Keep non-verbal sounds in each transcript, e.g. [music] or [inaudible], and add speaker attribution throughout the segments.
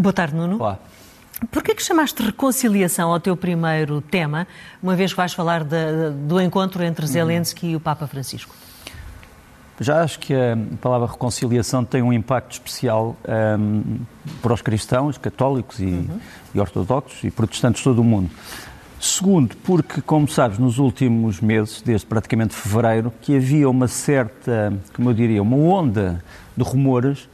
Speaker 1: Boa tarde, Nuno.
Speaker 2: Olá.
Speaker 1: Porquê que chamaste reconciliação ao teu primeiro tema, uma vez que vais falar de, do encontro entre Zelensky uhum. e o Papa Francisco?
Speaker 2: Já acho que a palavra reconciliação tem um impacto especial um, para os cristãos, católicos e, uhum. e ortodoxos e protestantes de todo o mundo. Segundo, porque, como sabes, nos últimos meses, desde praticamente fevereiro, que havia uma certa, como eu diria, uma onda de rumores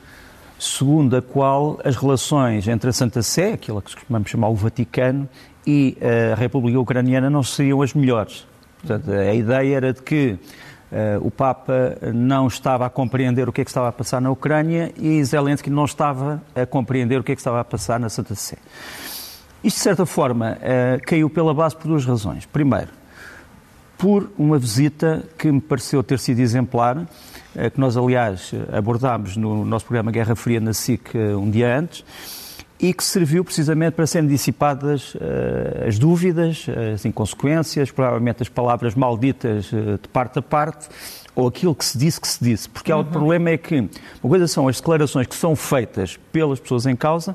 Speaker 2: segundo a qual as relações entre a Santa Sé, aquilo que costumamos chamar o Vaticano, e a República Ucraniana não seriam as melhores. Portanto, a ideia era de que Uh, o Papa não estava a compreender o que é que estava a passar na Ucrânia e Zelensky não estava a compreender o que é que estava a passar na Santa Sé. Isto, de certa forma, uh, caiu pela base por duas razões. Primeiro, por uma visita que me pareceu ter sido exemplar, que nós, aliás, abordámos no nosso programa Guerra Fria na SIC um dia antes, e que serviu precisamente para serem dissipadas uh, as dúvidas, as inconsequências, provavelmente as palavras malditas uh, de parte a parte, ou aquilo que se disse que se disse. Porque uhum. o problema é que uma coisa são as declarações que são feitas pelas pessoas em causa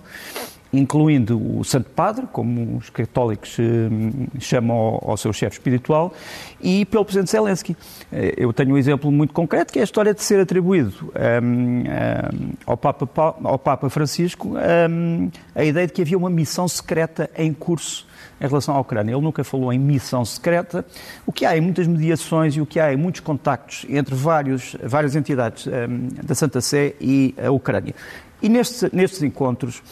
Speaker 2: incluindo o Santo Padre, como os católicos eh, chamam ao, seu chefe espiritual, e pelo Presidente Zelensky. Eh, eu tenho um exemplo muito concreto, que é a história de ser atribuído um, um, ao, Papa, ao Papa Francisco um, a ideia de que havia uma missão secreta em curso em relação à Ucrânia. Ele nunca falou em missão secreta. O que há em muitas mediações e o que há em muitos contactos entre vários, várias entidades da Santa Sé e a Ucrânia. E nestes, nestes encontros,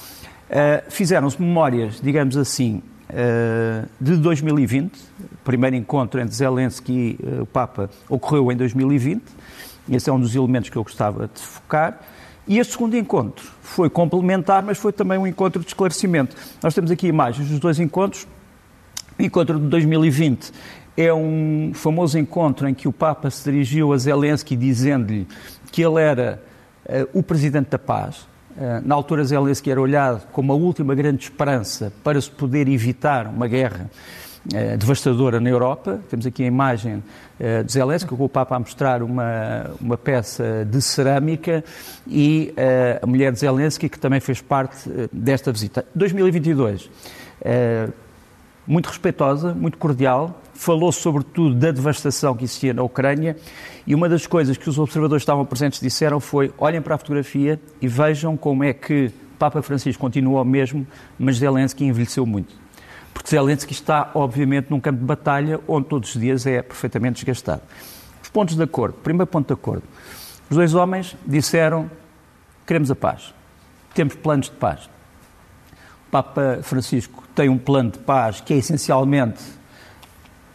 Speaker 2: Uh, Fizeram-se memórias, digamos assim, uh, de 2020. O primeiro encontro entre Zelensky e uh, o Papa ocorreu em 2020. Esse é um dos elementos que eu gostava de focar. E este segundo encontro foi complementar, mas foi também um encontro de esclarecimento. Nós temos aqui imagens dos dois encontros. O encontro de 2020 é um famoso encontro em que o Papa se dirigiu a Zelensky dizendo-lhe que ele era o presidente da paz, eh, na altura, Zelensky era olhado como a última grande esperança para se poder evitar uma guerra eh, devastadora na Europa. Temos aqui a imagem eh, de Zelensky, com o Papa a mostrar uma, uma peça de cerâmica e a mulher de Zelensky, que também fez parte desta visita. 2022, muito respeitosa, muito cordial, falou sobretudo da devastação que existia na Ucrânia e uma das coisas que os observadores estavam presentes disseram foi: olhem para a fotografia e vejam como é que Papa Francisco continuou mesmo, mas Zelensky envelheceu muito. Porque Zelensky está, obviamente, num campo de batalha onde todos os dias é perfeitamente desgastado. Os pontos de acordo. Primeiro ponto de acordo. Os dois homens disseram: queremos a paz. Temos planos de paz. O Papa Francisco tem um plano de paz que é essencialmente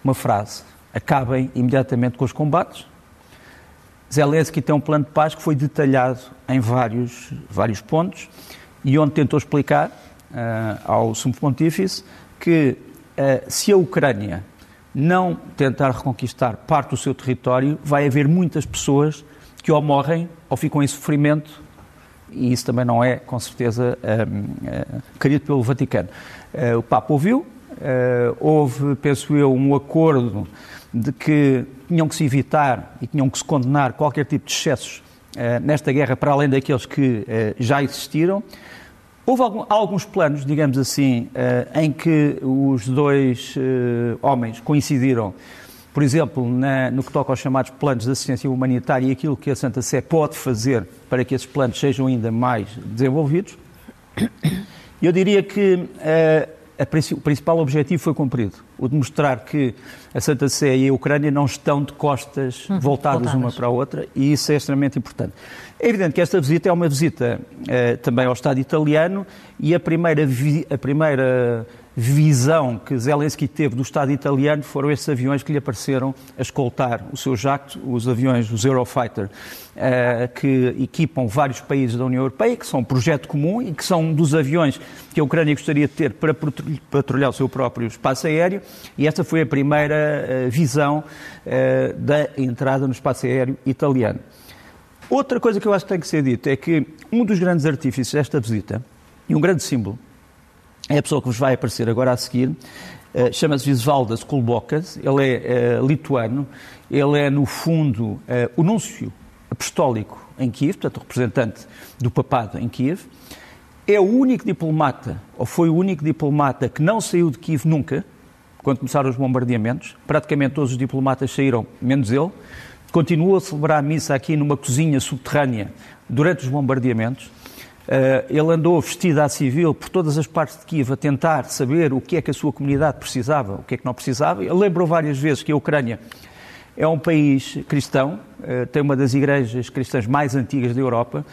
Speaker 2: uma frase: acabem imediatamente com os combates. Zelensky tem um plano de paz que foi detalhado em vários, vários pontos e onde tentou explicar uh, ao Sumo Pontífice que uh, se a Ucrânia não tentar reconquistar parte do seu território, vai haver muitas pessoas que ou morrem ou ficam em sofrimento e isso também não é, com certeza, uh, querido pelo Vaticano. o Papa ouviu, houve, penso eu, um acordo de que tinham que se evitar e tinham que se condenar qualquer tipo de excessos uh, nesta guerra, para além daqueles que uh, já existiram. Houve alguns planos, digamos assim, em que os dois homens coincidiram, por exemplo, no que toca aos chamados planos de assistência humanitária e aquilo que a Santa Sé pode fazer para que esses planos sejam ainda mais desenvolvidos. Eu diria que o principal objetivo foi cumprido, o de mostrar que a Santa Sé e a Ucrânia não estão de costas uhum, voltadas, voltadas, uma para a outra, e isso é extremamente importante. É evidente que esta visita é uma visita eh, também ao Estado italiano, e a primeira, a primeira visão que Zelensky teve do Estado italiano foram esses aviões que lhe apareceram a escoltar o seu jacto, os aviões, os Eurofighter, eh, que equipam vários países da União Europeia, que são um projeto comum e que são um dos aviões que a Ucrânia gostaria de ter para patrulhar o seu próprio espaço aéreo, e esta foi a primeira eh, visão eh, da entrada no espaço aéreo italiano. Outra coisa que eu acho que tem que ser dito é que um dos grandes artífices desta visita, e um grande símbolo, é a pessoa que vos vai aparecer agora a seguir. Uh, Chama-se Visvaldas Kulbokas, ele é uh, lituano, ele é, no fundo, uh, o núncio apostólico em Kiev, portanto, representante do papado em Kiev, é o único diplomata, ou foi o único diplomata que não saiu de Kiev nunca, quando começaram os bombardeamentos. Praticamente todos os diplomatas saíram, menos ele. Continuou a celebrar a missa aqui numa cozinha subterrânea durante os bombardeamentos. Uh, ele andou vestido à civil por todas as partes de Kiev a tentar saber o que é que a sua comunidade precisava, o que é que não precisava. Ele lembrou várias vezes que a Ucrânia é um país cristão, uh, tem uma das igrejas cristãs mais antigas da Europa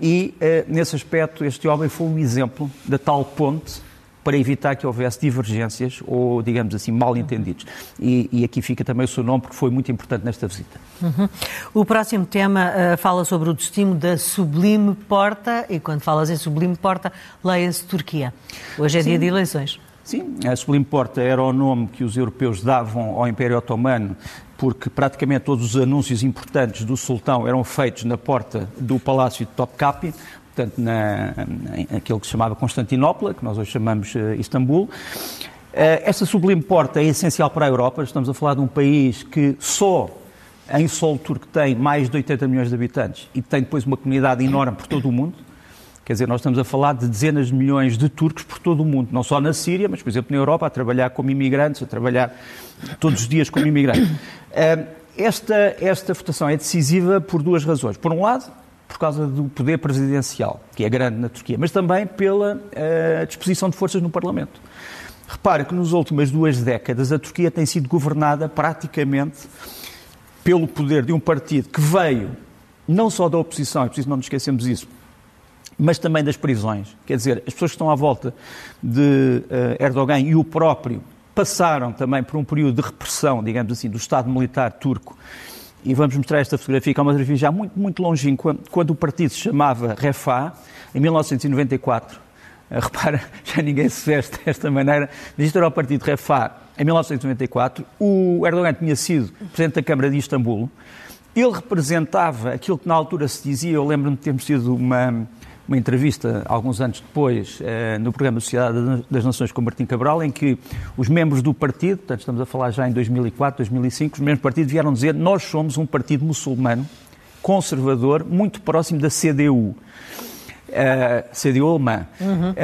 Speaker 2: e, uh, nesse aspecto, este homem foi um exemplo da tal ponte para evitar que houvesse divergências ou, digamos assim, mal entendidos. E, e aqui fica também o seu nome, porque foi muito importante nesta visita.
Speaker 1: Uhum. O próximo tema uh, fala sobre o destino da Sublime Porta, e quando falas em Sublime Porta, leia-se Turquia. Hoje é Sim. dia de eleições.
Speaker 2: Sim, a Sublime Porta era o nome que os europeus davam ao Império Otomano, porque praticamente todos os anúncios importantes do sultão eram feitos na porta do Palácio de Topkapi, portanto, na, naquilo que se chamava Constantinopla, que nós hoje chamamos uh, Istambul. Uh, esta sublime porta é essencial para a Europa. Estamos a falar de um país que só em solo turco tem mais de 80 milhões de habitantes e tem depois uma comunidade enorme por todo o mundo. Quer dizer, nós estamos a falar de dezenas de milhões de turcos por todo o mundo, não só na Síria, mas, por exemplo, na Europa, a trabalhar como imigrantes, a trabalhar todos os dias como imigrantes. Uh, esta, esta votação é decisiva por duas razões. Por um lado, por causa do poder presidencial, que é grande na Turquia, mas também pela uh, disposição de forças no Parlamento. Repare que nas últimas duas décadas a Turquia tem sido governada praticamente pelo poder de um partido que veio não só da oposição, é preciso não nos esquecermos isso, mas também das prisões. Quer dizer, as pessoas que estão à volta de uh, Erdogan e o próprio passaram também por um período de repressão, digamos assim, do Estado militar turco e vamos mostrar esta fotografia, que é uma fotografia já muito, muito longínqua, quando o partido se chamava Refá, em 1994. Eh, repara, [laughs] já ninguém se veste desta maneira, mas isto era o partido Refá em 1994. O Erdogan tinha sido Presidente da Câmara de Istambul. Ele representava aquilo que na altura se dizia, eu lembro-me de termos tido uma, uma entrevista, alguns anos depois, eh, no programa Sociedade das Nações com Martim Cabral, em que os membros do partido, portanto estamos a falar já em 2004, 2005, os membros do partido vieram dizer nós somos um partido muçulmano, conservador, muito próximo da CDU uh, CDU alemã. Uhum. Uh,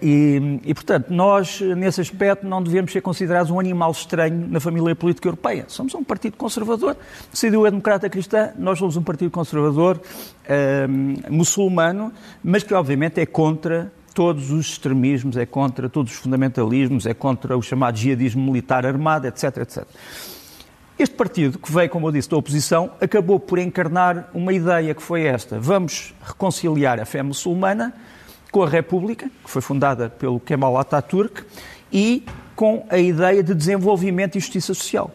Speaker 2: e, e, portanto, nós, nesse aspecto, não devemos ser considerados um animal estranho na família política europeia. Somos um partido conservador. A CDU é democrata cristã, nós somos um partido conservador uh, muçulmano, mas que, obviamente, é contra todos os extremismos, é contra todos os fundamentalismos, é contra o chamado jihadismo militar armado, etc, etc. Este partido, que veio, como eu disse, da oposição, acabou por encarnar uma ideia que foi esta: vamos reconciliar a fé muçulmana com a República, que foi fundada pelo Kemal Atatürk, e com a ideia de desenvolvimento e justiça social.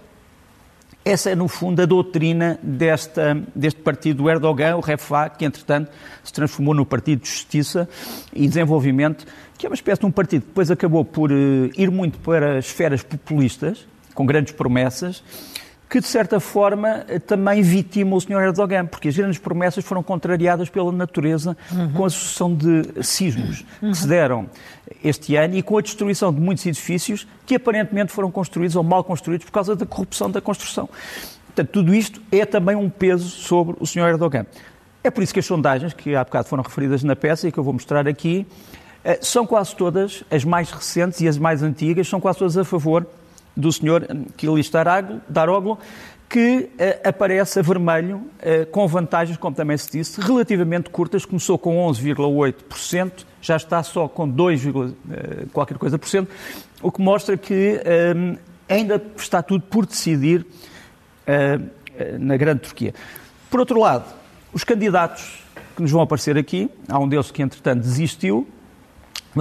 Speaker 2: Essa é, no fundo, a doutrina desta, deste partido do Erdogan, o Refah, que, entretanto, se transformou no Partido de Justiça e Desenvolvimento, que é uma espécie de um partido que depois acabou por uh, ir muito para esferas populistas, com grandes promessas, que, de certa forma, também vitima o Sr. Erdogan, porque as grandes promessas foram contrariadas pela natureza uhum. com a sucessão de sismos uhum. que se deram este ano e com a destruição de muitos edifícios que aparentemente foram construídos ou mal construídos por causa da corrupção da construção. Portanto, tudo isto é também um peso sobre o Sr. Erdogan. É por isso que as sondagens, que há bocado foram referidas na peça e que eu vou mostrar aqui, eh, são quase todas, as mais recentes e as mais antigas, são quase todas a favor do Sr. Kilis Daroglu, que uh, aparece a vermelho, uh, com vantagens, como também se disse, relativamente curtas. Começou com 11,8%, já está só com 2, uh, qualquer coisa por cento, o que mostra que ainda está tudo por decidir na grande Turquia. Por outro lado, os candidatos que nos vão aparecer aqui, há um deles que, entretanto, desistiu,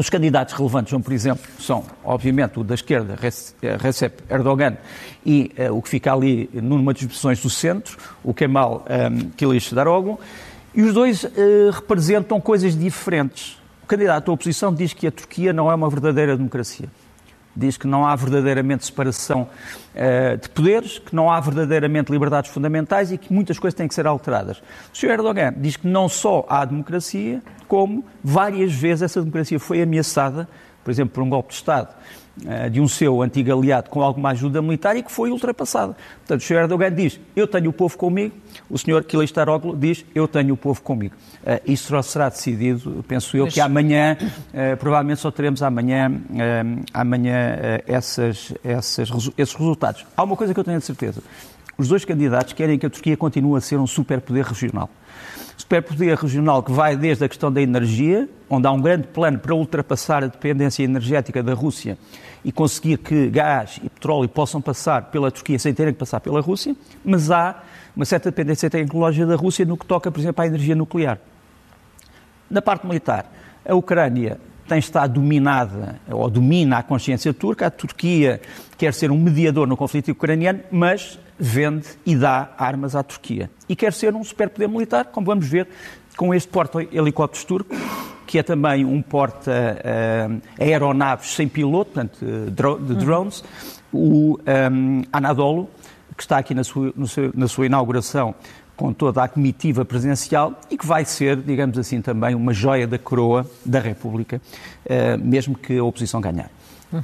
Speaker 2: os candidatos relevantes são, por exemplo, são, obviamente, o da esquerda, eh, Recep Erdogan, e uh, o que fica ali numa das posições do centro, o Kemal um, ehm, Kılıçdaroğlu, e os dois uh, representam coisas diferentes. O candidato da oposição diz que a Turquia não é uma verdadeira democracia diz que não há verdadeiramente separação uh, de poderes, que não há verdadeiramente liberdades fundamentais e que muitas coisas têm que ser alteradas. O Sr. Erdogan diz que não só há democracia, como várias vezes essa democracia foi ameaçada por exemplo, por um golpe de Estado de um seu antigo aliado com alguma ajuda militar e que foi ultrapassada. Portanto, o Sr. Erdogan diz, eu tenho o povo comigo, o Sr. Kilicdaroglu diz, eu tenho o povo comigo. Uh, isso só será decidido, penso eu, Mas... que amanhã, uh, provavelmente só teremos amanhã, amanhã essas, essas, esses resultados. Há uma coisa que eu tenho de certeza, os dois candidatos querem que a Turquia continue a ser um superpoder regional superpoder regional que vai desde a questão da energia, onde há um grande plano para ultrapassar a dependência energética da Rússia e conseguir que gás e petróleo possam passar pela Turquia sem terem que passar pela Rússia, mas há uma certa dependência tecnológica da Rússia no que toca, por exemplo, à energia nuclear. Na parte militar, a Ucrânia tem estado dominada, ou domina a consciência turca. A Turquia quer ser um mediador no conflito ucraniano, mas vende e dá armas à Turquia. E quer ser um superpoder militar, como vamos ver com este porta-helicópteros turco, que é também um porta-aeronaves sem piloto, portanto, de drones, o um, Anadolu, que está aqui na sua, na sua inauguração com toda a comitiva presidencial e que vai ser, digamos assim, também uma joia da coroa da República, mesmo que a oposição ganhar. Uhum.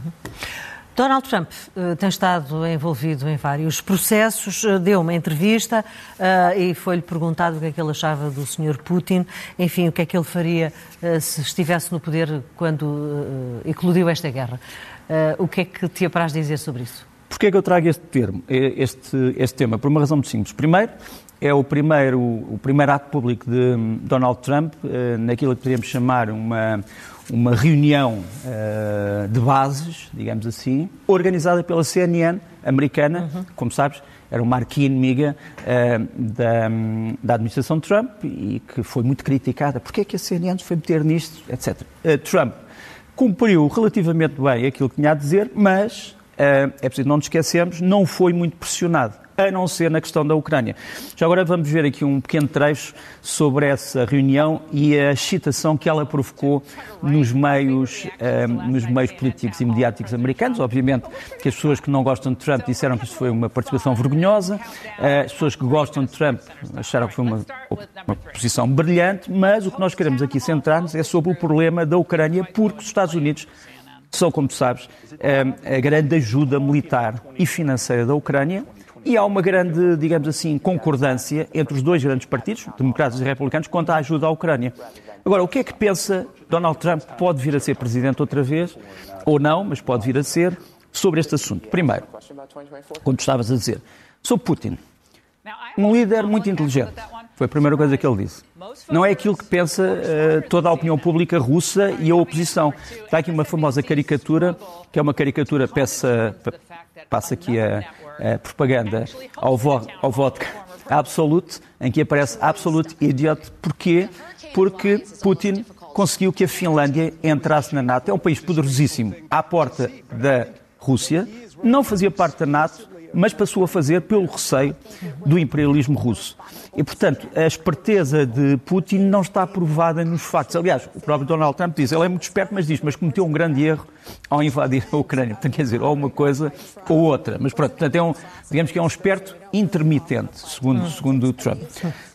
Speaker 1: Donald Trump uh, tem estado envolvido em vários processos, uh, deu uma entrevista uh, e foi-lhe perguntado o que é que ele achava do Sr. Putin, enfim, o que é que ele faria se estivesse no poder quando eclodiu esta guerra. o que é que te apraz dizer sobre isso?
Speaker 2: Porquê é que eu trago este termo, este, este tema? Por uma razão muito simples. Primeiro, é o primeiro, o primeiro ato público de Donald Trump naquilo que podemos chamar uma, uma reunião uh, de bases, digamos assim, organizada pela CNN americana, uhum. como sabes, era uma marquia inimiga uh, da, da, administração de Trump e que foi muito criticada. Porquê é que a CNN foi meter nisto, etc. Eh, Trump cumpriu relativamente bem aquilo que tinha a dizer, mas, é preciso não nos esquecermos, não foi muito pressionado a não ser na questão da Ucrânia. Já agora vamos ver aqui um pequeno trecho sobre essa reunião e a excitação que ela provocou nos meios, uh, nos meios políticos e mediáticos americanos. Obviamente que as pessoas que não gostam de Trump disseram que isto foi uma participação vergonhosa, uh, as pessoas que gostam de Trump acharam que foi uma, uma posição brilhante, mas o que nós queremos aqui centrar-nos é sobre o problema da Ucrânia, porque os Estados Unidos são, como tu sabes, eh, a grande ajuda militar e financeira da Ucrânia e há uma grande, digamos assim, concordância entre os dois grandes partidos, democratas e republicanos, quanto à ajuda à Ucrânia. Agora, o que é que pensa Donald Trump? Pode vir a ser presidente outra vez, ou não, mas pode vir a ser, sobre este assunto. Primeiro, como estavas a dizer, sobre Putin. Um líder muito inteligente. Foi a primeira coisa que ele disse. Não é aquilo que pensa uh, toda a opinião pública russa e a oposição. Está aqui uma famosa caricatura, que é uma caricatura, peça, passa aqui a, a propaganda ao, vo, ao vodka Absolute, em que aparece Absolute Idiot. Porquê? Porque Putin conseguiu que a Finlândia entrasse na NATO. É um país poderosíssimo à porta da Rússia, não fazia parte da NATO, mas passou a fazer pelo receio do imperialismo russo. E, portanto, a esperteza de Putin não está provada nos factos. Aliás, o próprio Donald Trump diz, ele é muito esperto, mas diz, mas cometeu um grande erro ao invadir a Ucrânia. Portanto, quer dizer, ou uma coisa ou outra. Mas pronto, portanto, é um, digamos que é um esperto intermitente, segundo, segundo o Trump.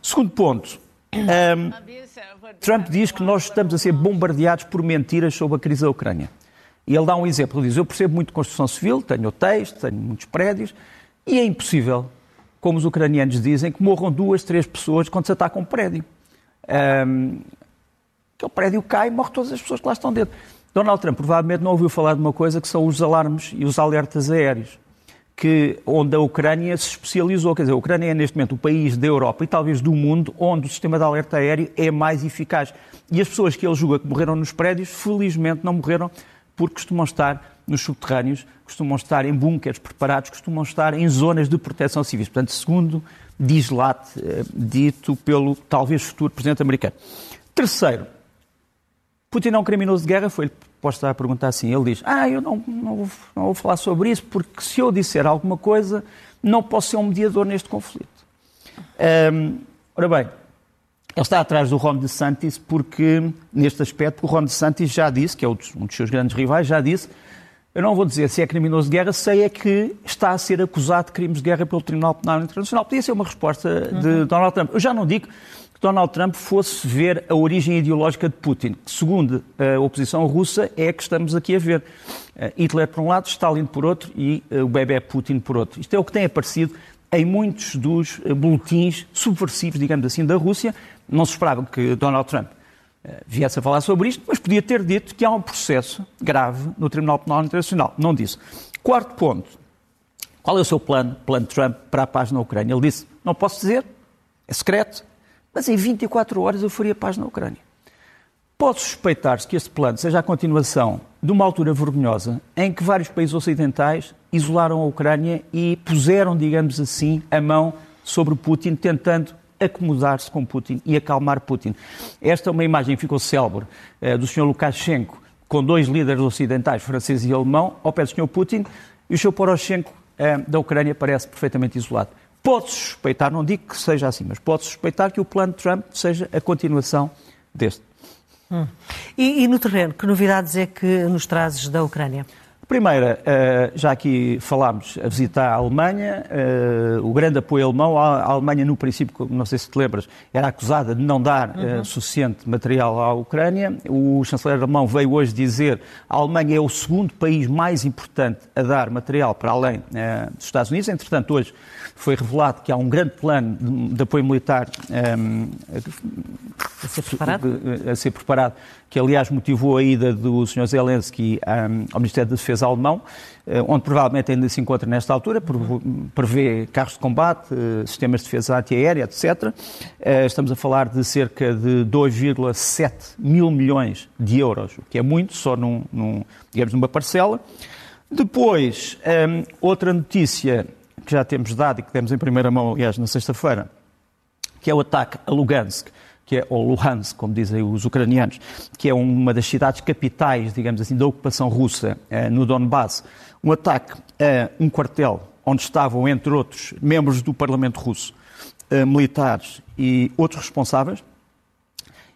Speaker 2: Segundo ponto, um, Trump diz que nós estamos a ser bombardeados por mentiras sobre a crise da Ucrânia. E ele dá um exemplo, ele diz, eu percebo muito construção civil, tenho hotéis, tenho muitos prédios, e é impossível, como os ucranianos dizem, que morram duas, três pessoas quando se ataca um prédio. Um, que o prédio cai e morre todas as pessoas que lá estão dentro. Donald Trump provavelmente não ouviu falar de uma coisa que são os alarmes e os alertas aéreos, que, onde a Ucrânia se especializou. Quer dizer, a Ucrânia é neste momento o país da Europa e talvez do mundo onde o sistema de alerta aéreo é mais eficaz. E as pessoas que ele julga que morreram nos prédios, felizmente não morreram porque costumam estar nos subterrâneos, costumam estar em bunkers preparados, costumam estar em zonas de proteção civil. Portanto, segundo diz eh, dito pelo talvez futuro presidente americano. Terceiro, Putin é um criminoso de guerra, foi-lhe posto a perguntar assim. Ele diz: Ah, eu não, não, vou, não vou falar sobre isso, porque se eu disser alguma coisa, não posso ser um mediador neste conflito. Ora bem, ele está atrás do Ron DeSantis porque, neste aspecto, o Ron DeSantis já disse, que é um dos seus grandes rivais, já disse, eu não vou dizer se é criminoso de guerra, sei é que está a ser acusado de crimes de guerra pelo Tribunal Penal Internacional. Podia ser uma resposta de uhum. Donald Trump. Eu já não digo que Donald Trump fosse ver a origem ideológica de Putin, que, segundo a oposição russa, é a que estamos aqui a ver. Hitler por um lado, Stalin por outro e o bebê Putin por outro. Isto é o que tem aparecido em muitos dos boletins subversivos, digamos assim, da Rússia. Não se esperava que Donald Trump viesse a falar sobre isto, mas podia ter dito que há um processo grave no Tribunal Penal Internacional. Não disse. Quarto ponto. Qual é o seu plano, plano Trump, para a paz na Ucrânia? Ele disse, não posso dizer, é secreto, mas em 24 horas eu faria paz na Ucrânia. Pode suspeitar-se que este plano seja a continuação de uma altura vergonhosa em que vários países ocidentais isolaram a Ucrânia e puseram, digamos assim, a mão sobre Putin, tentando acomodar-se com Putin e acalmar Putin. Esta é uma imagem que ficou célebre uh, do Sr. Lukashenko com dois líderes ocidentais, francês e alemão, ao pé do Sr. Putin, e o Sr. Poroshenko uh, da Ucrânia parece perfeitamente isolado. Pode suspeitar, não digo que seja assim, mas pode suspeitar que o plano de Trump seja a continuação deste.
Speaker 1: Hum. E, e no terreno, que novidades é que nos trazes da Ucrânia?
Speaker 2: Primeira, eh, já aqui falámos a visitar a Alemanha, eh, o grande apoio alemão. A Alemanha, no princípio, não sei se te lembras, era acusada de não dar eh, uhum. suficiente material à Ucrânia. O chanceler alemão veio hoje dizer que a Alemanha é o segundo país mais importante a dar material para além dos Estados Unidos. Entretanto, hoje foi revelado que há um grande plano de, apoio militar
Speaker 1: um, a, ser preparado?
Speaker 2: a ser preparado, que aliás motivou a ida do Sr. Zelensky ao Ministério da Defesa alemão, uh, onde provavelmente ainda se encontra nesta altura, prevê carros de combate, uh, sistemas de defesa antiaérea, etc. Uh, estamos a falar de cerca de 2,7 mil milhões de euros, o que é muito, só num, num digamos, numa parcela. Depois, outra notícia que já temos dado e que temos em primeira mão, aliás, na sexta-feira, que é o ataque a Lugansk, que é, ou Luhansk, como dizem os ucranianos, que é uma das cidades capitais, digamos assim, da ocupação russa eh, no Donbass, um ataque a um quartel onde estavam, entre outros, membros do Parlamento russo, eh, militares e outros responsáveis,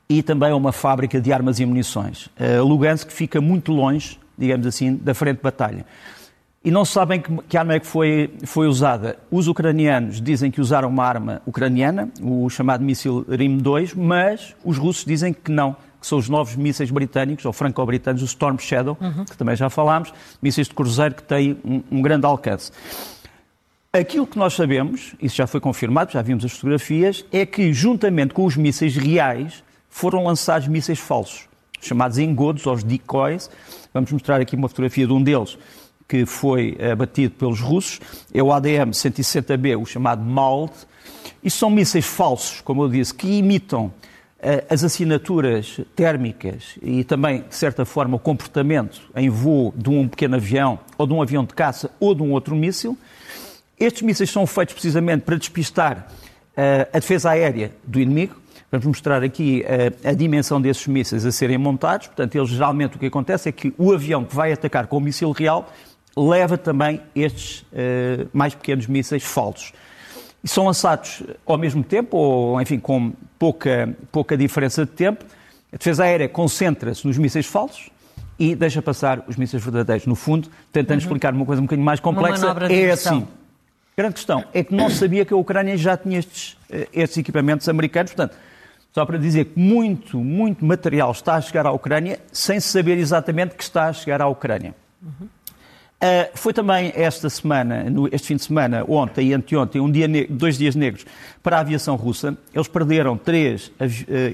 Speaker 2: e também a uma fábrica de armas e munições. Eh, Lugansk fica muito longe, digamos assim, da frente de batalha e não sabem que, que arma é que foi, foi usada. Os ucranianos dizem que usaram uma arma ucraniana, o chamado míssil RIM-2, mas os russos dizem que não, que são os novos mísseis britânicos, ou franco-britânicos, o Storm Shadow, uhum. que também já falámos, mísseis de cruzeiro que têm um, um grande alcance. Aquilo que nós sabemos, isso já foi confirmado, já vimos as fotografias, é que, juntamente com os mísseis reais, foram lançados mísseis falsos, chamados engodos, ou os decoys. Vamos mostrar aqui uma fotografia de um deles, que foi abatido pelos russos, é o ADM-160B, o chamado MALT, e são mísseis falsos, como eu disse, que imitam uh, as assinaturas térmicas e também, de certa forma, o comportamento em voo de um pequeno avião, ou de um avião de caça, ou de um outro míssil. Estes mísseis são feitos precisamente para despistar uh, a defesa aérea do inimigo. Vamos mostrar aqui uh, a dimensão desses mísseis a serem montados. Portanto, eles geralmente o que acontece é que o avião que vai atacar com o míssil real leva também estes uh, mais pequenos mísseis falsos. E são lançados ao mesmo tempo, ou enfim, com pouca, pouca diferença de tempo. A defesa aérea concentra-se nos mísseis falsos e deixa passar os mísseis verdadeiros. No fundo, tentando uhum. explicar uma coisa um bocadinho mais complexa, é assim. Grande questão é que não sabia que a Ucrânia já tinha estes, eh, estes equipamentos americanos. Portanto, só para dizer que muito, muito material está a chegar à Ucrânia sem saber exatamente que está a chegar à Ucrânia. Uhum. Uh, foi também esta semana, no, este fim de semana, ontem e anteontem, um dia dois dias negros para a aviação russa. Eles perderam três uh,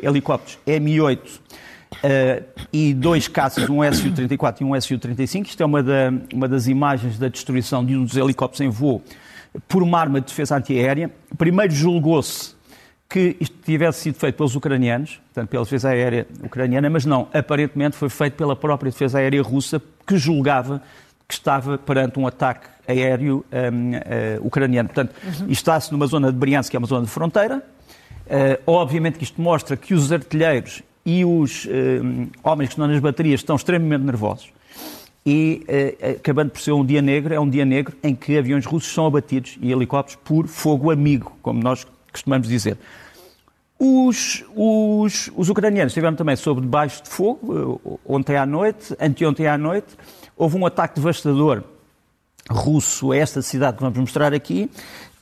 Speaker 2: helicópteros Mi-8 uh, e dois caças, um Su-34 e um Su-35. Isto é uma, da, uma, das imagens da destruição de um dos helicópteros em voo por uma arma de defesa antiaérea. Primeiro julgou-se que isto tivesse sido feito pelos ucranianos, portanto pela defesa aérea ucraniana, mas não, aparentemente foi feito pela própria defesa aérea russa, que julgava que estava perante um ataque aéreo um, uh, eh, ucraniano. Portanto, uhum. está-se numa zona de Briansk, que é uma zona de fronteira. Uh, obviamente que isto mostra que os artilheiros e os uh, homens que estão nas baterias estão extremamente nervosos. E, acabando por ser um dia negro, é um dia negro em que aviões russos são abatidos e helicópteros por fogo amigo, como nós costumamos dizer. Os, os, os ucranianos estiveram também sob debaixo de fogo, ontem à noite, anteontem à noite, Houve um ataque devastador russo a esta cidade que vamos mostrar aqui,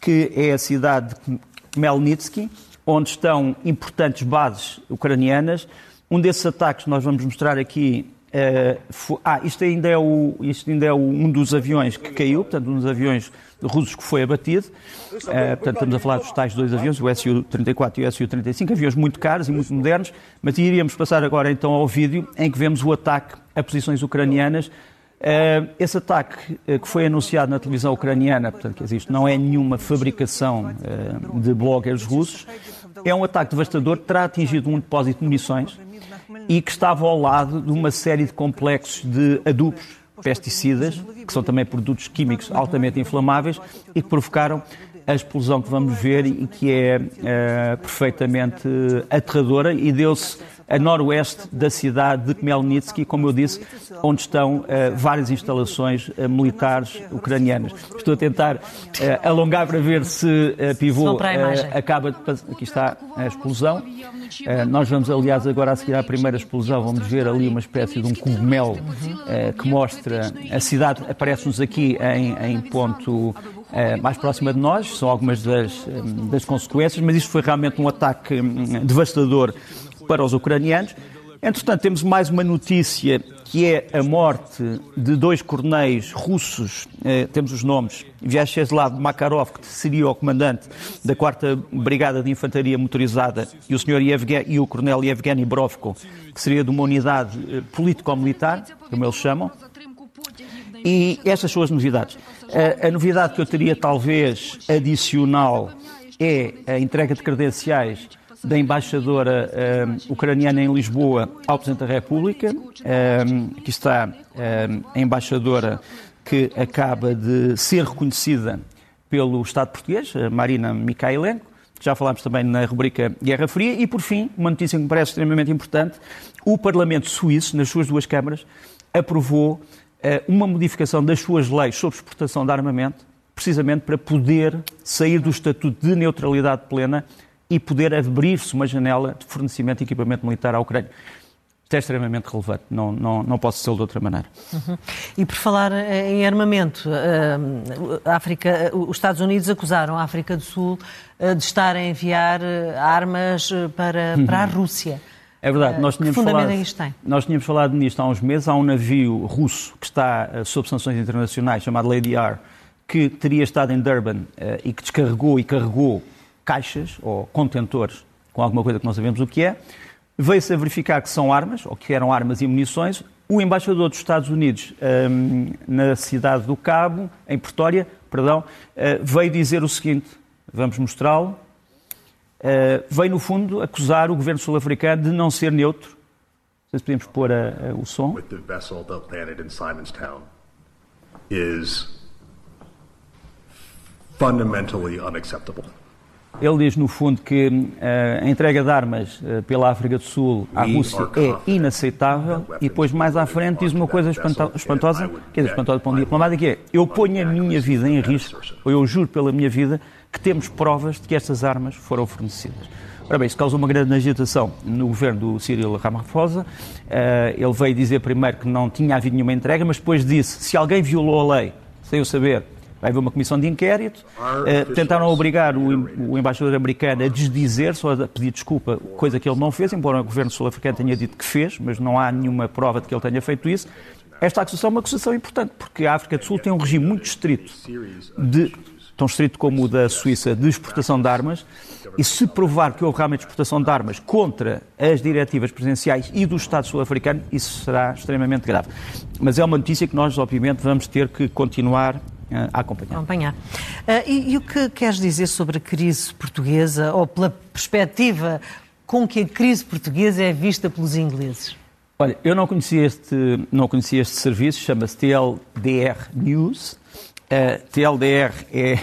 Speaker 2: que é a cidade de Melnitsky, onde estão importantes bases ucranianas. Um desses ataques nós vamos mostrar aqui. Uh, ah, isto ainda é, o, isto ainda é o, um dos aviões que caiu, portanto, um dos aviões russos que foi abatido. Uh, portanto, estamos a falar dos tais dois aviões, o Su-34 e o Su-35, aviões muito caros e muito modernos, mas iríamos passar agora então ao vídeo em que vemos o ataque a posições ucranianas Uh, esse ataque uh, que foi anunciado na televisão ucraniana, portanto, que existe, não é nenhuma fabricação uh, de bloggers russos, é um ataque devastador que terá atingido um depósito de munições e que estava ao lado de uma série de complexos de adubos, pesticidas, que são também produtos químicos altamente inflamáveis e que provocaram a explosão que vamos ver e que é perfeitamente aterradora e deu-se a noroeste da cidade de Khmelnytsky, como eu disse, onde estão uh, várias instalações uh, militares ucranianas. Estou a tentar uh, alongar para ver se uh, pivô acaba de Aqui está a explosão. nós vamos, aliás, agora a seguir à primeira explosão, vamos ver ali uma espécie de um cogumelo que mostra a cidade, aparece-nos aqui em, em ponto mais próxima de nós, são algumas das, das consequências, mas isto foi realmente um ataque um, devastador para os ucranianos. Entretanto, temos mais uma notícia que é a morte de dois coronéis russos, eh, temos os nomes, Vyacheslav Makarov, que seria o comandante da 4 Brigada de Infantaria Motorizada, e o, senhor Yevgeny, e o coronel Yevgeny Brovko, que seria de uma unidade eh, político-militar, como eles chamam. E estas são as novidades. A, a novidade que eu teria, talvez, adicional é a entrega de credenciais da embaixadora uh, ucraniana em Lisboa ao Presidente da República. Uh, aqui está uh, a embaixadora que acaba de ser reconhecida pelo Estado português, Marina Mikhailenko. Já falámos também na rubrica Guerra Fria. E, por fim, uma notícia que me parece extremamente importante: o Parlamento Suíço, nas suas duas câmaras, aprovou uma modificação das suas leis sobre exportação de armamento, precisamente para poder sair do estatuto de neutralidade plena e poder abrir-se uma janela de fornecimento de equipamento militar à Ucrânia. Isto é extremamente relevante, não, não, não posso ser de outra maneira.
Speaker 1: Uhum. E por falar em armamento, eh, África, os Estados Unidos acusaram a África do Sul eh, de estar a enviar eh, armas para, uhum. para a Rússia.
Speaker 2: É verdade, nós tínhamos,
Speaker 1: falado,
Speaker 2: é nós tínhamos falado nisto há uns meses. Há um navio russo que está sob sanções internacionais, chamado Lady R, que teria estado em Durban e que descarregou e carregou caixas ou contentores com alguma coisa que não sabemos o que é. Veio-se a verificar que são armas, ou que eram armas e munições. O embaixador dos Estados Unidos um, na cidade do Cabo, em Pretória, perdão, veio dizer o seguinte, vamos mostrá-lo, uh, veio no fundo acusar o governo sul-africano de não ser neutro. Não sei se podemos pôr a, a, o som. With the vessel that landed in Simonstown is fundamentally unacceptable. Ele diz, no fundo, que uh, a entrega de armas uh, pela África do Sul à Rússia é inaceitável e depois, mais à frente, diz uma coisa espantosa, quer dizer, espantosa para um diplomático, que é eu ponho a minha vida em risco, ou eu juro pela minha vida, que temos provas de que estas armas foram fornecidas. Ora bem, isso causa uma grande agitação no governo do Cyril Ramaphosa. Uh, ele veio dizer primeiro que não tinha havido nenhuma entrega, mas depois disse, se alguém violou a lei, sem eu saber, Vai haver uma comissão de inquérito. Uh, tentaram obrigar o, embaixador americano a desdizer, só a pedir desculpa, coisa que ele não fez, embora o governo sul-africano tenha dito que fez, mas não há nenhuma prova de que ele tenha feito isso. Esta acusação é uma acusação importante, porque a África do Sul tem um regime muito estrito, de, tão estrito como o da Suíça, de exportação de armas, e se provar que houve realmente exportação de armas contra as diretivas presidenciais e do Estado sul-africano, isso será extremamente grave. Mas é uma notícia que nós, obviamente, vamos ter que continuar a acompanhar.
Speaker 1: acompanhar. Uh, e, e, o que queres dizer sobre a crise portuguesa, ou pela perspectiva com que a crise portuguesa é vista pelos ingleses?
Speaker 2: Olha, eu não conhecia este, não conhecia este serviço, chama-se TLDR News. Uh, TLDR é,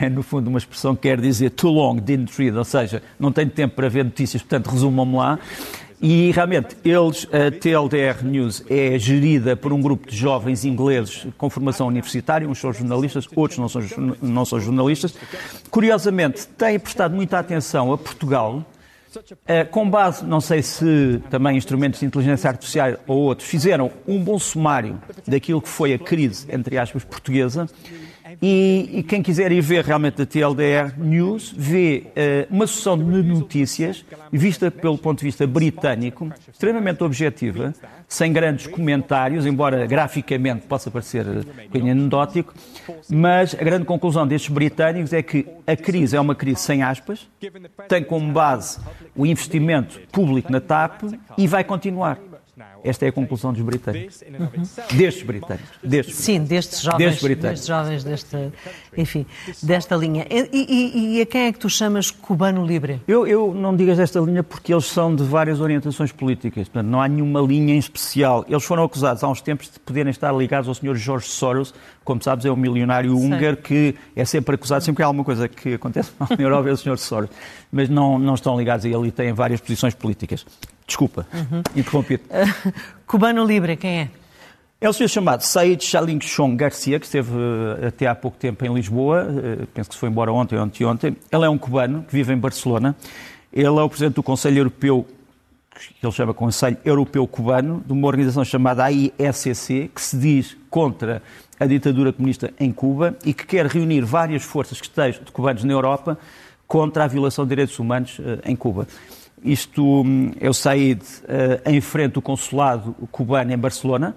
Speaker 2: é, no fundo, uma expressão que quer dizer too long, didn't read, ou seja, não tenho tempo para ver notícias, portanto, resumam-me lá. E realmente, eles, a TLDR News é gerida por um grupo de jovens ingleses com formação universitária, uns são jornalistas, outros não são, não são jornalistas. Curiosamente, têm prestado muita atenção a Portugal, com base, não sei se também instrumentos de inteligência artificial ou outros, fizeram um bom sumário daquilo que foi a crise, entre aspas, portuguesa E, e, quem quiser ir ver realmente a TLDR News, vê uh, uma sessão de notícias vista pelo ponto de vista britânico, extremamente objetiva, sem grandes comentários, embora graficamente possa parecer um bocadinho anedótico, mas a grande conclusão destes britânicos é que a crise é uma crise sem aspas, tem como base o investimento público na TAP e vai continuar. Esta é a conclusão dos britânicos. Uhum. Destes britânicos. Destes
Speaker 1: Sim, destes jovens. Destes britânicos. Destes jovens, desta, enfim, desta linha. E, e, e, a quem é que tu chamas cubano livre?
Speaker 2: Eu, eu não digas desta linha porque eles são de várias orientações políticas. Portanto, não há nenhuma linha em especial. Eles foram acusados há uns tempos de poderem estar ligados ao Sr. George Soros, como sabes, é um milionário húngaro que é sempre acusado, sempre que há alguma coisa que acontece na Europa é o Sr. Soros. Mas não, não estão ligados a ele e têm várias posições políticas. Desculpa, uhum. interrompi-te. Uh, [laughs]
Speaker 1: cubano Libre, quem é?
Speaker 2: É o senhor chamado Said Chong Garcia, que esteve uh, até há pouco tempo em Lisboa, uh, penso que se foi embora ontem ou anteontem. Ele é um cubano que vive em Barcelona. Ele é o presidente do Conselho Europeu, que ele chama Conselho Europeu Cubano, de uma organização chamada AISCC, que se diz contra a ditadura comunista em Cuba e que quer reunir várias forças que estejam de cubanos na Europa contra a violação de direitos humanos em Cuba. Isto, eu saí de, em frente do consulado cubano em Barcelona.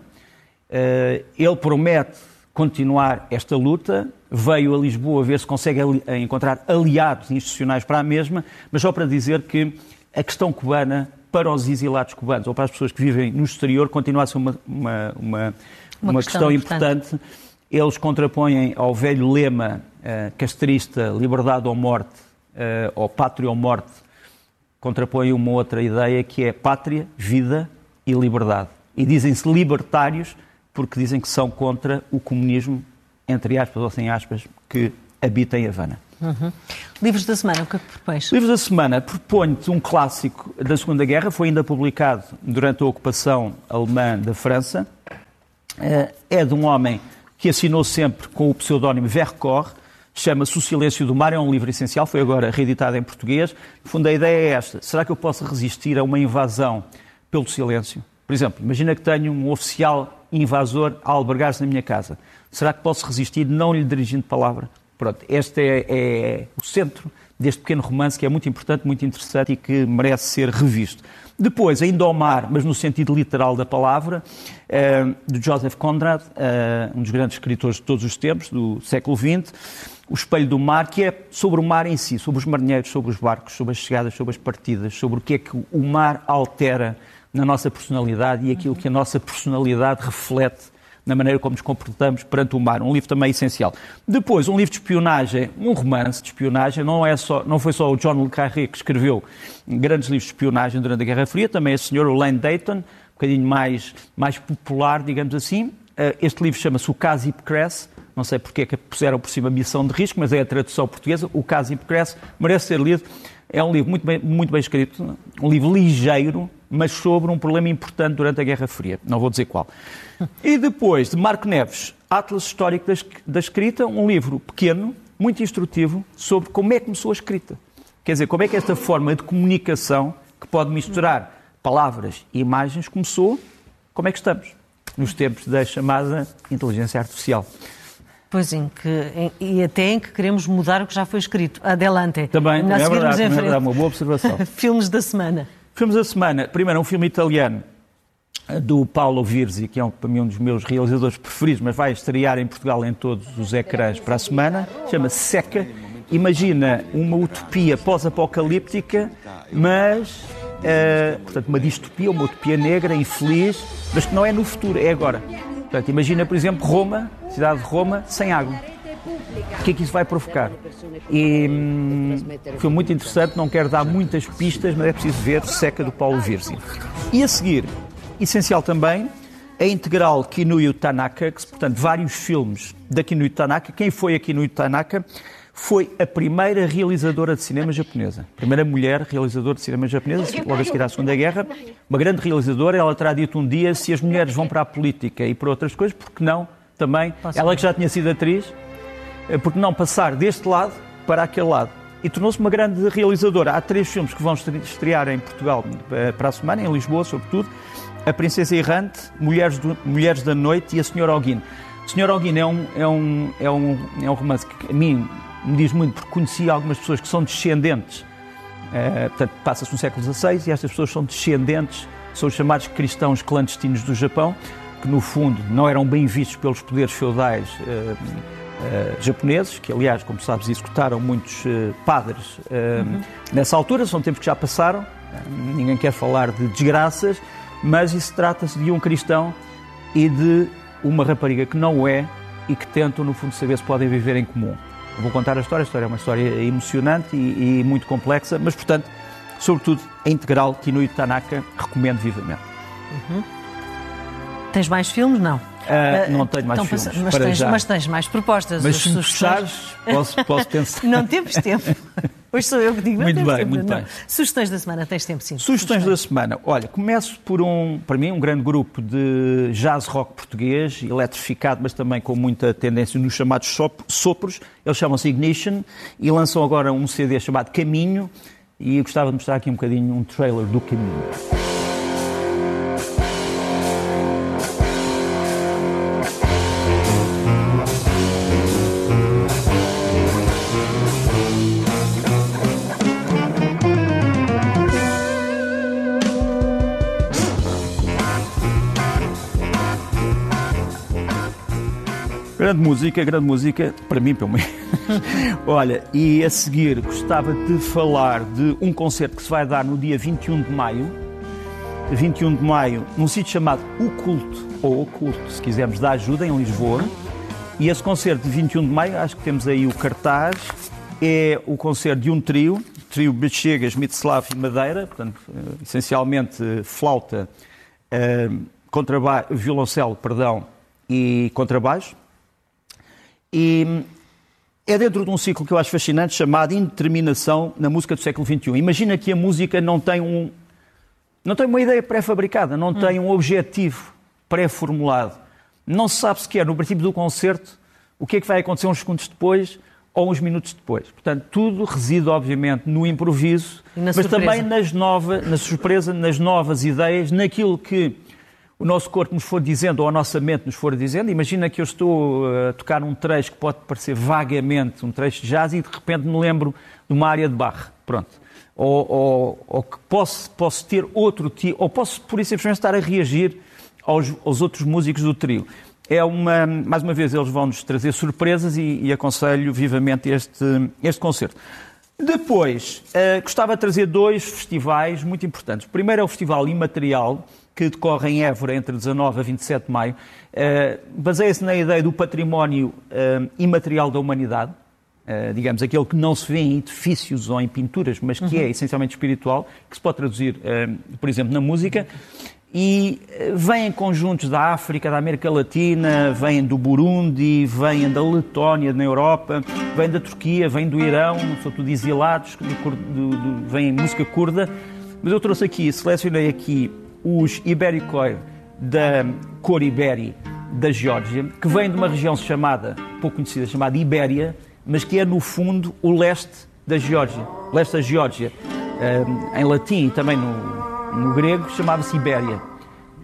Speaker 2: Uh, ele promete continuar esta luta. Veio a Lisboa ver se consegue ali, encontrar aliados institucionais para a mesma, mas só para dizer que a questão cubana, para os exilados cubanos ou para as pessoas que vivem no exterior, continua a ser uma, uma, uma, uma questão, questão importante. importante. Eles contrapõem ao velho lema uh, castrista liberdade ou morte, uh, ou pátria ou morte, contrapõe uma outra ideia que é pátria, vida e liberdade. E dizem-se libertários porque dizem que são contra o comunismo, entre aspas ou sem aspas, que habita em Havana.
Speaker 1: Uhum. Livros da semana, o que é que propões?
Speaker 2: Livros da semana, proponho-te um clássico da Segunda Guerra, foi ainda publicado durante a ocupação alemã da França. Eh, é de um homem que assinou sempre com o pseudónimo Vercors, chama-se O Silêncio do Mar, é um livro essencial, foi agora reeditado em português. No fundo, a ideia é esta: será que eu posso resistir a uma invasão pelo silêncio? Por exemplo, imagina que tenho um oficial invasor a albergar-se na minha casa. Será que posso resistir não lhe dirigindo palavra? Pronto, este é, é o centro deste pequeno romance que é muito importante, muito interessante e que merece ser revisto. Depois, ainda ao mar, mas no sentido literal da palavra, eh, de Joseph Conrad, eh, um dos grandes escritores de todos os tempos, do século XX, o espelho do mar, que é sobre o mar em si, sobre os marinheiros, sobre os barcos, sobre as chegadas, sobre as partidas, sobre o que é que o mar altera na nossa personalidade e aquilo que a nossa personalidade reflete na maneira como nos comportamos perante o mar. Um livro também essencial. Depois, um livro de espionagem, um romance de espionagem, não, é só, não foi só o John le Carré que escreveu grandes livros de espionagem durante a Guerra Fria, também o senhor Lane Dayton, um bocadinho mais, mais popular, digamos assim. Eh, este livro chama-se O Caso Hipocrese, não sei porque é que puseram por cima missão de risco, mas é a tradução portuguesa. O caso Hipocrese merece ser lido. É um livro muito bem, muito bem escrito, um livro ligeiro, mas sobre um problema importante durante a Guerra Fria. Não vou dizer qual. E depois, de Marco Neves, Atlas Histórico da Escrita, um livro pequeno, muito instrutivo, sobre como é que começou a escrita. Quer dizer, como é que esta forma de comunicação, que pode misturar palavras e imagens, começou, como é que estamos? Nos tempos da chamada inteligência artificial.
Speaker 1: Pois em que, em, e até em que queremos mudar o que já foi escrito. Adelante.
Speaker 2: Também, também é verdade, é verdade, uma boa observação. [laughs]
Speaker 1: Filmes da semana.
Speaker 2: Filmes da semana. Primeiro, um filme italiano eh, do Paulo Virzi, que é um, para mim um dos meus realizadores preferidos, mas vai estrear em Portugal em todos os ecrãs para a semana. Chama-se Seca. Imagina uma utopia pós-apocalíptica, mas, uh, portanto, uma distopia, uma utopia negra, infeliz, mas que não é no futuro, é agora. Portanto, imagina, por exemplo, Roma, cidade de Roma, sem água. O que é que isso vai provocar? E hum, foi muito interessante, não quero dar muitas pistas, mas é preciso ver Seca do Paulo Virzi. E a seguir, essencial também, a integral Kinuyo Tanaka, que, portanto, vários filmes da Kinuyo Tanaka. Quem foi a Kinuyo Tanaka? foi a primeira realizadora de cinema japonesa. Primeira mulher realizadora de cinema japonesa, logo a seguir à Segunda Guerra. Uma grande realizadora. Ela terá dito um dia: se as mulheres vão para a política e para outras coisas, porque não também? Ela que já tinha sido atriz, porque não passar deste lado para aquele lado? E tornou-se uma grande realizadora. Há três filmes que vão estrear em Portugal eh, para a semana, em Lisboa, sobretudo: A Princesa Errante, Mulheres, do, Mulheres da Noite e A Senhora Alguine. Senhor Alguina é um, é, um, é, um, é um romance que a mim me diz muito, porque conheci algumas pessoas que são descendentes, uh, portanto, passa-se no século XVI, e estas pessoas são descendentes, são os chamados cristãos clandestinos do Japão, que no fundo não eram bem vistos pelos poderes feudais uh, japoneses, que aliás, como sabes, executaram muitos padres uhum. nessa altura, são tempos que já passaram, ninguém quer falar de desgraças, mas isso trata-se de um cristão e de uma rapariga que não é e que tentam, no fundo, saber se podem viver em comum. Eu vou contar a história, a história é uma história emocionante e, e muito complexa, mas, portanto, sobretudo, a integral Kinuyo Tanaka recomendo vivamente.
Speaker 1: Uhum. Tens mais filmes? Não.
Speaker 2: Uh, não tenho mais então, filmes.
Speaker 1: Mas tens, mas, tens, mais propostas.
Speaker 2: Mas se puxares, posso, posso pensar. [laughs]
Speaker 1: não temos tempo. Hoje sou eu que digo.
Speaker 2: Muito bem,
Speaker 1: tempo,
Speaker 2: muito
Speaker 1: não.
Speaker 2: bem.
Speaker 1: Sugestões da semana, tens tempo sim.
Speaker 2: Sugestões, Sugestões da semana. Olha, começo por um, para mim, um grande grupo de jazz rock português, eletrificado, mas também com muita tendência nos chamados sopros. Eles chamam-se Ignition e lançam agora um CD chamado Caminho e eu gostava de mostrar aqui um bocadinho um trailer do Caminho. Grande música, grande música, para mim, pelo menos. [laughs] Olha, e a seguir gostava de falar de um concerto que se vai dar no dia 21 de maio. 21 de maio, num sítio chamado O Culto, ou Oculto, se quisermos, da ajuda, em Lisboa. E esse concerto de 21 de maio, acho que temos aí o cartaz, é o concerto de um trio, trio Bechegas, Mitslav e Madeira, portanto, eh, essencialmente flauta, eh, contrabaixo, violoncelo, perdão, e contrabaixo. E é dentro de um ciclo que eu acho fascinante chamado Indeterminação na música do século XXI. Imagina que a música não tem um não tem uma ideia pré-fabricada, não hum. tem um objetivo pré-formulado. Não se sabe sequer no princípio do concerto o que é que vai acontecer uns segundos depois ou uns minutos depois. Portanto, tudo reside, obviamente, no improviso, mas surpresa. também nas novas, na surpresa, nas novas ideias, naquilo que o nosso corpo nos for dizendo, ou a nossa mente nos for dizendo, imagina que eu estou a tocar um trecho que pode parecer vagamente um trecho de jazz e de repente me lembro de uma área de barra. Pronto. Ou, ou, ou que posso, posso ter outro tipo, ou posso, por isso, simplesmente estar a reagir aos, aos outros músicos do trio. É uma, mais uma vez, eles vão-nos trazer surpresas e, e, aconselho vivamente este, este concerto. Depois, uh, gostava de trazer dois festivais muito importantes. O primeiro é o Festival Imaterial, que decorre em Évora entre 19 a 27 de maio, uh, baseia-se na ideia do património uh, imaterial da humanidade, uh, digamos, aquele que não se vê em edifícios ou em pinturas, mas que uhum. é essencialmente espiritual, que se pode traduzir, por exemplo, na música. E vêm conjuntos da África, da América Latina, vêm do Burundi, vêm da Letónia, na Europa, vêm da Turquia, vêm do Irão, são tudo exilados, vêm música curda. Mas eu trouxe aqui, selecionei aqui os Ibericoir da cor Iberi da Geórgia, que vem de uma região chamada, pouco conhecida, chamada Ibéria, mas que é no fundo o leste da Geórgia, leste da Geórgia, em latim e também no, no grego, chamava-se Ibéria.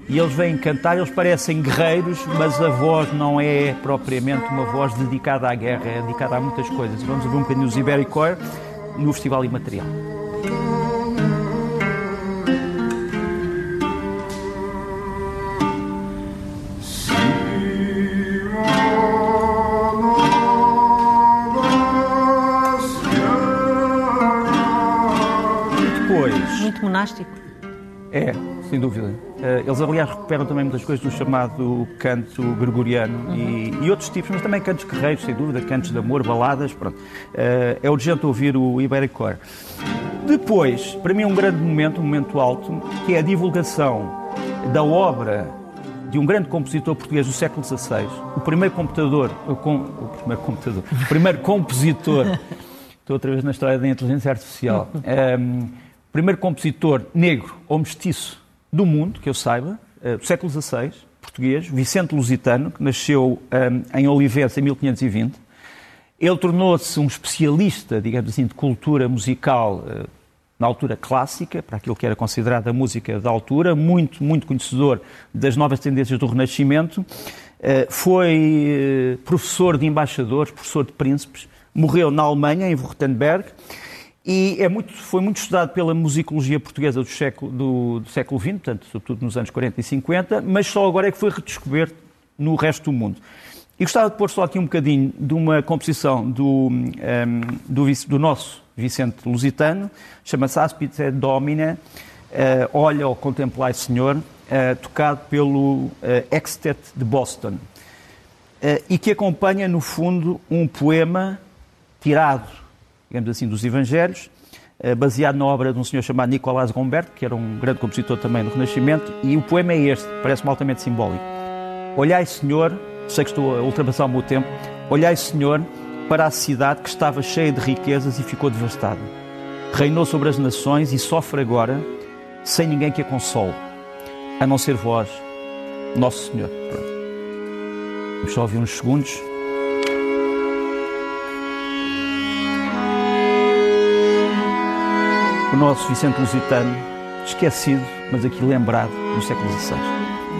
Speaker 2: E eles vêm cantar, eles parecem guerreiros, mas a voz não é propriamente uma voz dedicada à guerra, é dedicada a muitas coisas. Vamos ouvir um bocadinho os Ibericoir no Festival Imaterial.
Speaker 1: Monástico.
Speaker 2: É, sem dúvida. Eh, eles, aliás, recuperam também muitas coisas do chamado canto gregoriano uhum. e, e, outros tipos, mas também cantos guerreiros, sem dúvida, cantos de amor, baladas, pronto. Eh, é urgente ouvir o Ibericore. Depois, para mim, um grande momento, um momento alto, que é a divulgação da obra de um grande compositor português do século XVI, o primeiro computador, o, com, o primeiro computador, o primeiro compositor, [laughs] estou outra vez na história da inteligência artificial, um, [laughs] primeiro compositor negro ou mestiço do mundo, que eu saiba, uh, do século XVI, português, Vicente Lusitano, que nasceu eh, em Olivença em 1520. Ele tornou-se um especialista, digamos assim, de cultura musical uh, na altura clássica, para aquilo que era considerada a música da altura, muito, muito conhecedor das novas tendências do Renascimento. foi professor de embaixadores, professor de príncipes, morreu na Alemanha, em Württemberg, e é muito, foi muito estudado pela musicologia portuguesa do século, do, do século XX, portanto, sobretudo nos anos 40 e 50, mas só agora é que foi redescoberto no resto do mundo. E gostava de pôr só aqui um bocadinho de uma composição do, um, do, do, nosso Vicente Lusitano, chama-se Aspite Domine, uh, Olha ou Contemplai Senhor, uh, tocado pelo uh, Extet de Boston, e que acompanha, no fundo, um poema tirado, digamos assim, dos Evangelhos, baseado na obra de um senhor chamado Nicolás Gomberto, que era um grande compositor também do Renascimento, e o poema é este, parece-me altamente simbólico. Olhai, Senhor, sei que estou a ultrapassar o meu tempo, olhai, Senhor, para a cidade que estava cheia de riquezas e ficou devastada. Reinou sobre as nações e sofre agora, sem ninguém que a console, a não ser vós, Nosso Senhor. Vamos só ouvir uns segundos. O nosso Vicente Lusitano, esquecido, mas aqui lembrado no século XVI.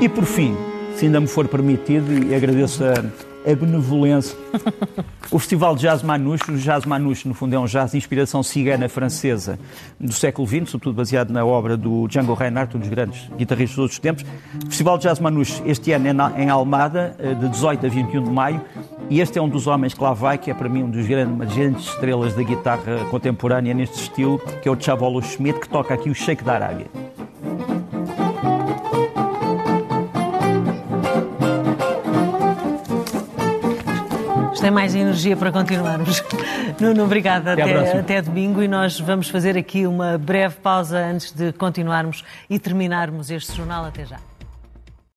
Speaker 2: E por fim, se ainda me for permitido, e agradeço a, a benevolência. O Festival de Jazz Manouche, o Jazz Manouche, no fundo, é um jazz de inspiração cigana francesa do século XX, sobretudo baseado na obra do Django Reinhardt, um dos grandes guitarristas dos outros tempos. O Festival de Jazz Manouche, este ano é em Almada, eh, de 18 a 21 de maio, e este é um dos homens que lá vai, que é para mim um dos grandes, grandes estrelas da guitarra contemporânea neste estilo, que é o Chavolo Schmidt, que toca aqui o Sheikh da Arábia.
Speaker 1: Tem mais energia para continuarmos. [laughs] Nuno, obrigada. Até,
Speaker 2: até,
Speaker 1: até, domingo e nós vamos fazer aqui uma breve pausa antes de continuarmos e terminarmos este jornal. Até já.